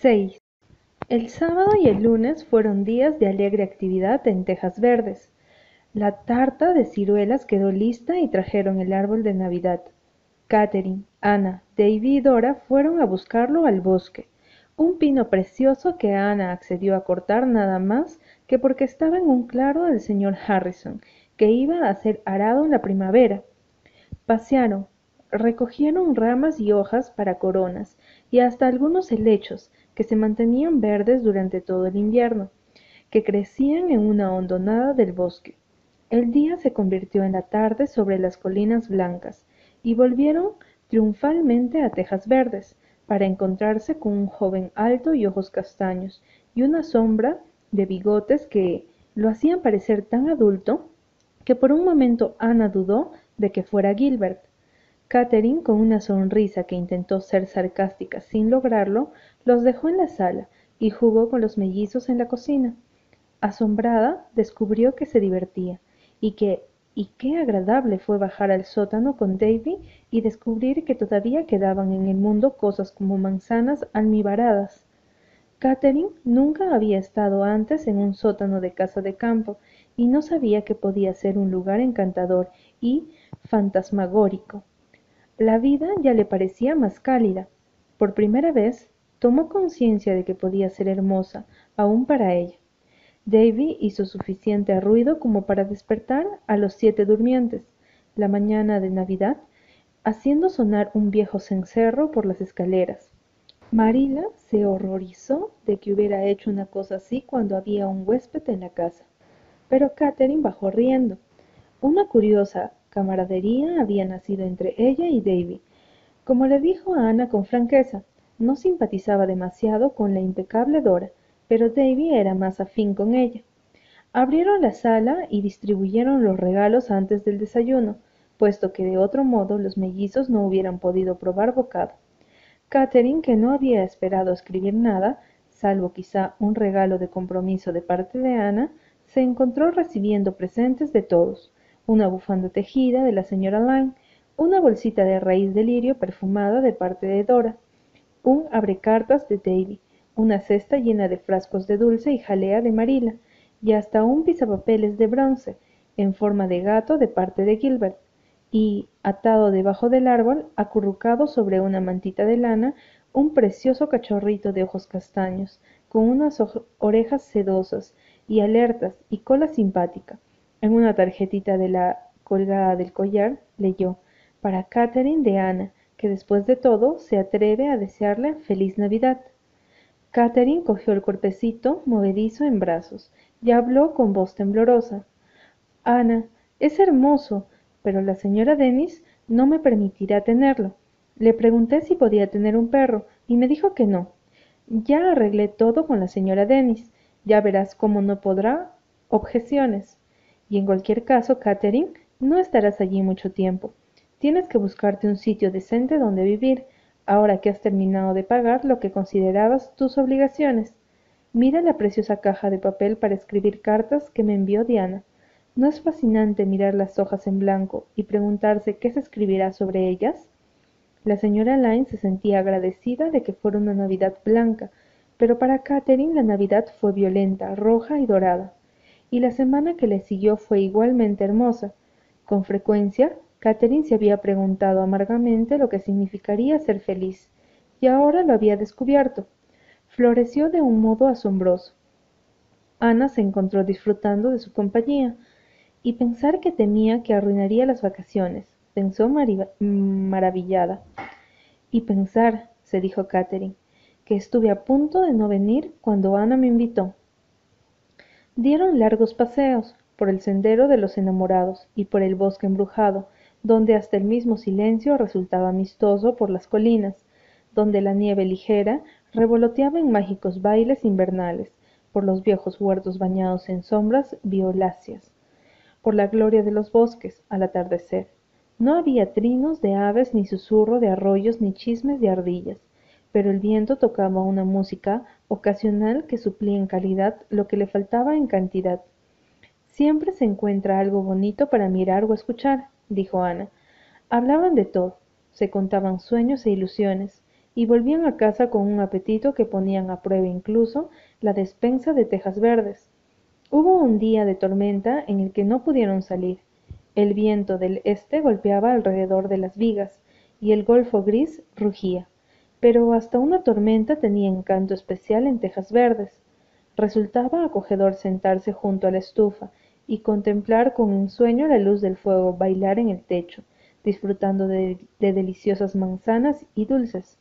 6. El sábado y el lunes fueron días de alegre actividad en Tejas Verdes. La tarta de ciruelas quedó lista y trajeron el árbol de Navidad. Catherine, Ana, Davy y Dora fueron a buscarlo al bosque. Un pino precioso que Ana accedió a cortar nada más que porque estaba en un claro del señor Harrison, que iba a ser arado en la primavera. Pasearon, recogieron ramas y hojas para coronas y hasta algunos helechos que se mantenían verdes durante todo el invierno, que crecían en una hondonada del bosque. El día se convirtió en la tarde sobre las colinas blancas y volvieron triunfalmente a Tejas Verdes para encontrarse con un joven alto y ojos castaños y una sombra de bigotes que lo hacían parecer tan adulto que por un momento Ana dudó de que fuera Gilbert. Catherine, con una sonrisa que intentó ser sarcástica sin lograrlo, los dejó en la sala y jugó con los mellizos en la cocina. Asombrada, descubrió que se divertía y que y qué agradable fue bajar al sótano con Davy y descubrir que todavía quedaban en el mundo cosas como manzanas almibaradas. Catherine nunca había estado antes en un sótano de casa de campo y no sabía que podía ser un lugar encantador y fantasmagórico. La vida ya le parecía más cálida. Por primera vez tomó conciencia de que podía ser hermosa, aún para ella. Davy hizo suficiente ruido como para despertar a los siete durmientes, la mañana de Navidad, haciendo sonar un viejo cencerro por las escaleras. Marila se horrorizó de que hubiera hecho una cosa así cuando había un huésped en la casa. Pero Catherine bajó riendo. Una curiosa camaradería había nacido entre ella y Davy. Como le dijo a Ana con franqueza, no simpatizaba demasiado con la impecable Dora, pero Davy era más afín con ella. Abrieron la sala y distribuyeron los regalos antes del desayuno, puesto que de otro modo los mellizos no hubieran podido probar bocado. Catherine, que no había esperado escribir nada, salvo quizá un regalo de compromiso de parte de Ana, se encontró recibiendo presentes de todos, una bufanda tejida de la señora Lyne, una bolsita de raíz de lirio perfumada de parte de Dora, un abrecartas de Davy, una cesta llena de frascos de dulce y jalea de Marila, y hasta un pisapapeles de bronce, en forma de gato de parte de Gilbert, y, atado debajo del árbol, acurrucado sobre una mantita de lana, un precioso cachorrito de ojos castaños, con unas orejas sedosas y alertas y cola simpática, en una tarjetita de la colgada del collar leyó para Catherine de Ana, que después de todo se atreve a desearle feliz Navidad. Catherine cogió el cuerpecito movedizo en brazos y habló con voz temblorosa. Ana, es hermoso, pero la señora Dennis no me permitirá tenerlo. Le pregunté si podía tener un perro y me dijo que no. Ya arreglé todo con la señora Dennis. Ya verás cómo no podrá objeciones. Y en cualquier caso, Catherine, no estarás allí mucho tiempo. Tienes que buscarte un sitio decente donde vivir, ahora que has terminado de pagar lo que considerabas tus obligaciones. Mira la preciosa caja de papel para escribir cartas que me envió Diana. ¿No es fascinante mirar las hojas en blanco y preguntarse qué se escribirá sobre ellas? La señora Lyne se sentía agradecida de que fuera una Navidad blanca, pero para Catherine la Navidad fue violenta, roja y dorada y la semana que le siguió fue igualmente hermosa. Con frecuencia, Catherine se había preguntado amargamente lo que significaría ser feliz, y ahora lo había descubierto. Floreció de un modo asombroso. Ana se encontró disfrutando de su compañía, y pensar que temía que arruinaría las vacaciones, pensó maravillada. Y pensar, se dijo Catherine, que estuve a punto de no venir cuando Ana me invitó. Dieron largos paseos por el sendero de los enamorados y por el bosque embrujado, donde hasta el mismo silencio resultaba amistoso por las colinas, donde la nieve ligera revoloteaba en mágicos bailes invernales, por los viejos huertos bañados en sombras violáceas, por la gloria de los bosques al atardecer. No había trinos de aves, ni susurro de arroyos, ni chismes de ardillas, pero el viento tocaba una música ocasional que suplía en calidad lo que le faltaba en cantidad. Siempre se encuentra algo bonito para mirar o escuchar, dijo Ana. Hablaban de todo, se contaban sueños e ilusiones, y volvían a casa con un apetito que ponían a prueba incluso la despensa de tejas verdes. Hubo un día de tormenta en el que no pudieron salir. El viento del este golpeaba alrededor de las vigas y el golfo gris rugía. Pero hasta una tormenta tenía encanto especial en tejas verdes. Resultaba acogedor sentarse junto a la estufa y contemplar con ensueño la luz del fuego bailar en el techo, disfrutando de, de deliciosas manzanas y dulces.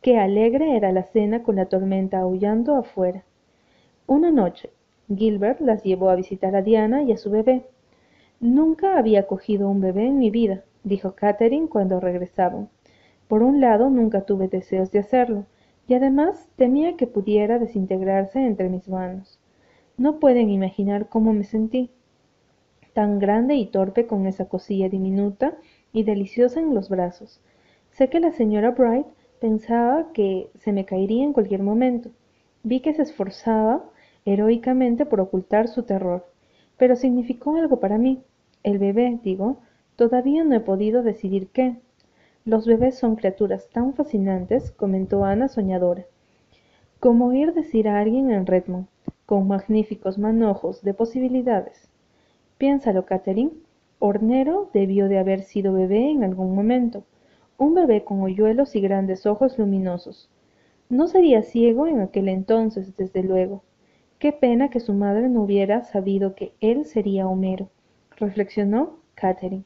Qué alegre era la cena con la tormenta aullando afuera. Una noche, Gilbert las llevó a visitar a Diana y a su bebé. Nunca había cogido un bebé en mi vida, dijo Catherine cuando regresaban. Por un lado, nunca tuve deseos de hacerlo, y además temía que pudiera desintegrarse entre mis manos. No pueden imaginar cómo me sentí, tan grande y torpe con esa cosilla diminuta y deliciosa en los brazos. Sé que la señora Bright pensaba que se me caería en cualquier momento. Vi que se esforzaba heroicamente por ocultar su terror. Pero significó algo para mí. El bebé, digo, todavía no he podido decidir qué. Los bebés son criaturas tan fascinantes, comentó Ana soñadora. Como oír decir a alguien en Redmond, con magníficos manojos de posibilidades. Piénsalo, Catherine. Hornero debió de haber sido bebé en algún momento. Un bebé con hoyuelos y grandes ojos luminosos. No sería ciego en aquel entonces, desde luego. Qué pena que su madre no hubiera sabido que él sería Homero, reflexionó Catherine.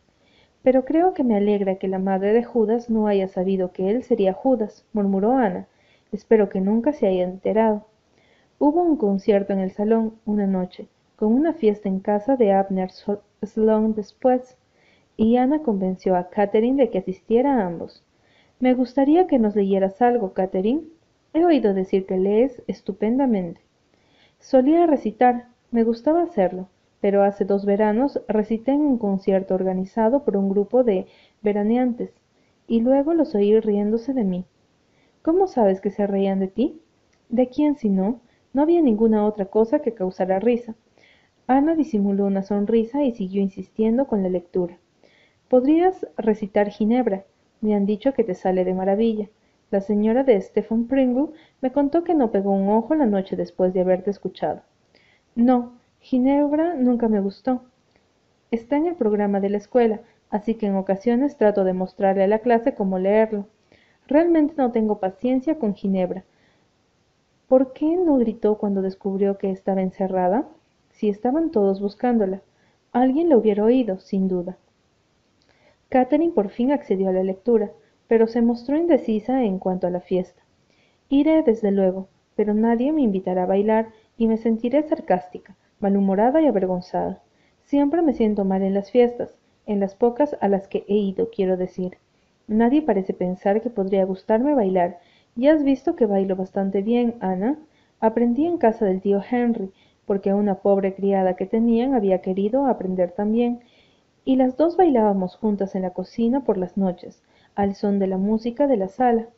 Pero creo que me alegra que la madre de Judas no haya sabido que él sería Judas, murmuró Ana. Espero que nunca se haya enterado. Hubo un concierto en el salón una noche, con una fiesta en casa de Abner Sloane después, y Ana convenció a Catherine de que asistiera a ambos. Me gustaría que nos leyeras algo, Catherine. He oído decir que lees estupendamente. Solía recitar, me gustaba hacerlo, pero hace dos veranos recité en un concierto organizado por un grupo de veraneantes, y luego los oí riéndose de mí. ¿Cómo sabes que se reían de ti? ¿De quién si no? No había ninguna otra cosa que causara risa. Ana disimuló una sonrisa y siguió insistiendo con la lectura. Podrías recitar Ginebra. Me han dicho que te sale de maravilla. La señora de Stephen Pringle me contó que no pegó un ojo la noche después de haberte escuchado. No, Ginebra nunca me gustó. Está en el programa de la escuela, así que en ocasiones trato de mostrarle a la clase cómo leerlo. Realmente no tengo paciencia con Ginebra. ¿Por qué no gritó cuando descubrió que estaba encerrada? Si estaban todos buscándola. Alguien la hubiera oído, sin duda. Catherine por fin accedió a la lectura pero se mostró indecisa en cuanto a la fiesta. Iré, desde luego, pero nadie me invitará a bailar y me sentiré sarcástica, malhumorada y avergonzada. Siempre me siento mal en las fiestas, en las pocas a las que he ido, quiero decir. Nadie parece pensar que podría gustarme bailar. Ya has visto que bailo bastante bien, Ana. Aprendí en casa del tío Henry, porque una pobre criada que tenían había querido aprender también, y las dos bailábamos juntas en la cocina por las noches, al son de la música de la sala.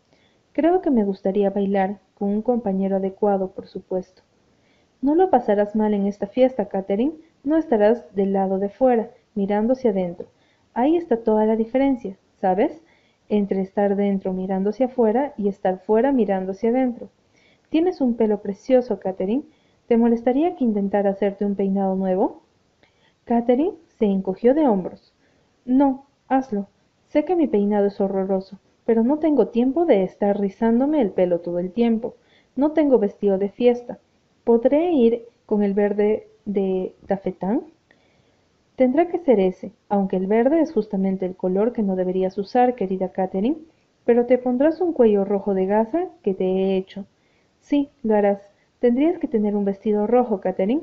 Creo que me gustaría bailar, con un compañero adecuado, por supuesto. No lo pasarás mal en esta fiesta, Catherine. No estarás del lado de fuera, mirando hacia adentro. Ahí está toda la diferencia, ¿sabes? Entre estar dentro mirando hacia afuera y estar fuera mirando hacia adentro. Tienes un pelo precioso, Catherine. ¿Te molestaría que intentara hacerte un peinado nuevo? Catherine se encogió de hombros. No, hazlo. Sé que mi peinado es horroroso, pero no tengo tiempo de estar rizándome el pelo todo el tiempo. No tengo vestido de fiesta. ¿Podré ir con el verde de tafetán? Tendrá que ser ese, aunque el verde es justamente el color que no deberías usar, querida Catherine. Pero te pondrás un cuello rojo de gasa que te he hecho. Sí, lo harás. Tendrías que tener un vestido rojo, Catherine.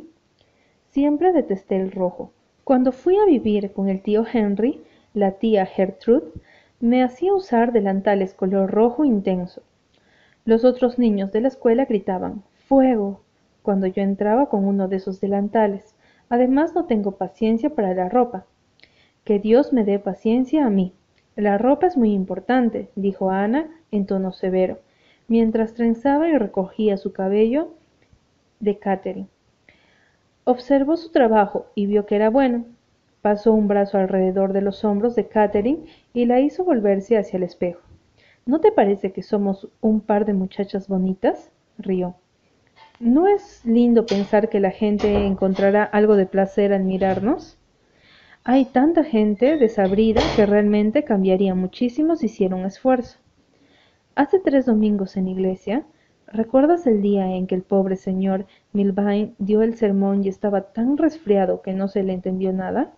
Siempre detesté el rojo. Cuando fui a vivir con el tío Henry, la tía Gertrude, me hacía usar delantales color rojo intenso. Los otros niños de la escuela gritaban ¡Fuego! Cuando yo entraba con uno de esos delantales. Además no tengo paciencia para la ropa. Que Dios me dé paciencia a mí. La ropa es muy importante, dijo Ana en tono severo, mientras trenzaba y recogía su cabello de Catherine. Observó su trabajo y vio que era bueno, Pasó un brazo alrededor de los hombros de Catherine y la hizo volverse hacia el espejo. ¿No te parece que somos un par de muchachas bonitas? rió. ¿No es lindo pensar que la gente encontrará algo de placer al mirarnos? Hay tanta gente desabrida que realmente cambiaría muchísimo si hiciera un esfuerzo. Hace tres domingos en iglesia, ¿recuerdas el día en que el pobre señor Milvain dio el sermón y estaba tan resfriado que no se le entendió nada?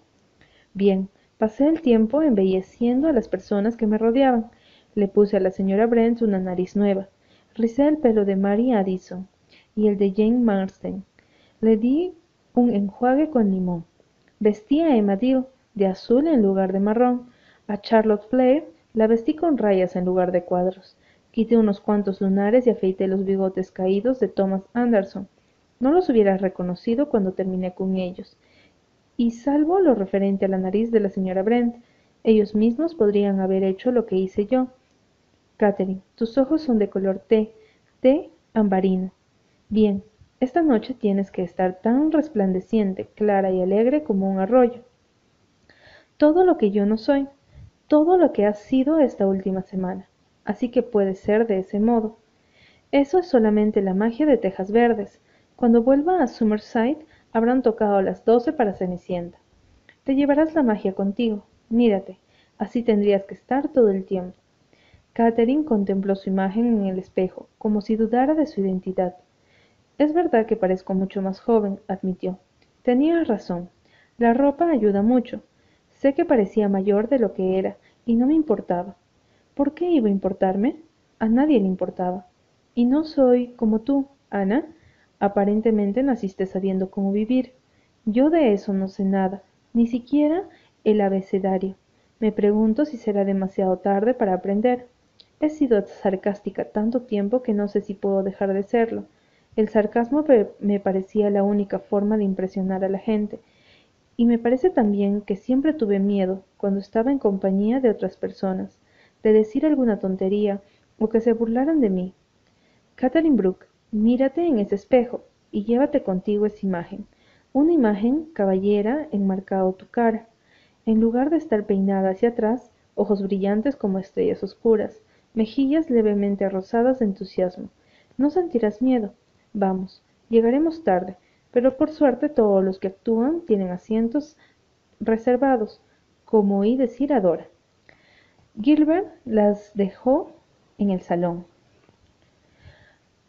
Bien, pasé el tiempo embelleciendo a las personas que me rodeaban. Le puse a la señora Brent una nariz nueva. Rizé el pelo de Mary Addison y el de Jane Marsden. Le di un enjuague con limón. Vestí a Emma Dill de azul en lugar de marrón. A Charlotte Flair la vestí con rayas en lugar de cuadros. Quité unos cuantos lunares y afeité los bigotes caídos de Thomas Anderson. No los hubiera reconocido cuando terminé con ellos. Y salvo lo referente a la nariz de la señora Brent, ellos mismos podrían haber hecho lo que hice yo. Catherine, tus ojos son de color té, té ambarino. Bien, esta noche tienes que estar tan resplandeciente, clara y alegre como un arroyo. Todo lo que yo no soy, todo lo que has sido esta última semana, así que puede ser de ese modo. Eso es solamente la magia de Tejas Verdes. Cuando vuelva a Summerside habrán tocado las doce para Cenicienta. Te llevarás la magia contigo. Mírate, así tendrías que estar todo el tiempo. Catherine contempló su imagen en el espejo, como si dudara de su identidad. Es verdad que parezco mucho más joven, admitió. Tenías razón. La ropa ayuda mucho. Sé que parecía mayor de lo que era, y no me importaba. ¿Por qué iba a importarme? A nadie le importaba. Y no soy como tú, Ana. Aparentemente naciste sabiendo cómo vivir. Yo de eso no sé nada, ni siquiera el abecedario. Me pregunto si será demasiado tarde para aprender. He sido sarcástica tanto tiempo que no sé si puedo dejar de serlo. El sarcasmo me parecía la única forma de impresionar a la gente, y me parece también que siempre tuve miedo, cuando estaba en compañía de otras personas, de decir alguna tontería o que se burlaran de mí. Catherine Brooke, mírate en ese espejo y llévate contigo esa imagen, una imagen caballera enmarcado tu cara. En lugar de estar peinada hacia atrás, ojos brillantes como estrellas oscuras, mejillas levemente rosadas de entusiasmo. No sentirás miedo, Vamos, llegaremos tarde, pero por suerte todos los que actúan tienen asientos reservados, como oí decir a Dora. Gilbert las dejó en el salón.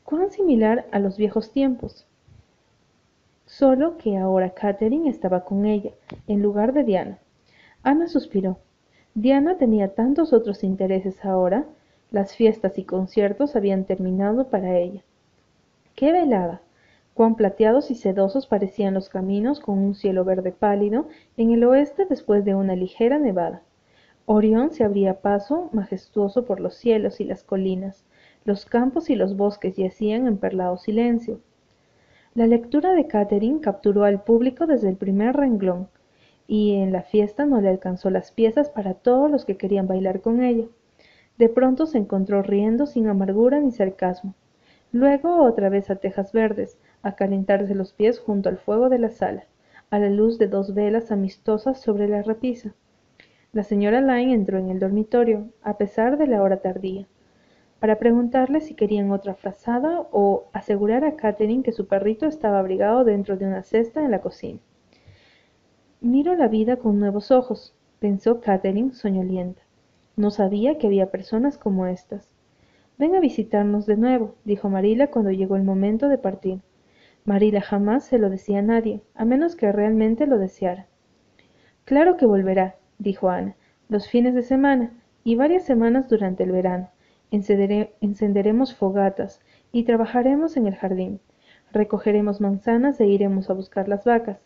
Cuán similar a los viejos tiempos. Solo que ahora Catherine estaba con ella, en lugar de Diana. Ana suspiró. Diana tenía tantos otros intereses ahora, las fiestas y conciertos habían terminado para ella. ¡Qué velada! Cuán plateados y sedosos parecían los caminos con un cielo verde pálido en el oeste después de una ligera nevada. Orión se abría paso majestuoso por los cielos y las colinas. Los campos y los bosques yacían en perlado silencio. La lectura de Catherine capturó al público desde el primer renglón, y en la fiesta no le alcanzó las piezas para todos los que querían bailar con ella. De pronto se encontró riendo sin amargura ni sarcasmo. Luego otra vez a tejas verdes, a calentarse los pies junto al fuego de la sala, a la luz de dos velas amistosas sobre la repisa. La señora Lyne entró en el dormitorio, a pesar de la hora tardía, para preguntarle si querían otra frazada o asegurar a Catherine que su perrito estaba abrigado dentro de una cesta en la cocina. Miro la vida con nuevos ojos, pensó Catherine soñolienta. No sabía que había personas como estas. Ven a visitarnos de nuevo, dijo Marila cuando llegó el momento de partir. Marila jamás se lo decía a nadie, a menos que realmente lo deseara. Claro que volverá, dijo Ana, los fines de semana y varias semanas durante el verano. encenderemos fogatas y trabajaremos en el jardín. Recogeremos manzanas e iremos a buscar las vacas.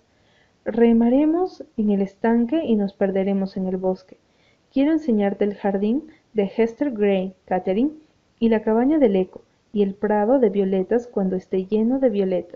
Remaremos en el estanque y nos perderemos en el bosque. Quiero enseñarte el jardín de Hester Gray, Catherine, y la cabaña del eco, y el prado de violetas cuando esté lleno de violetas.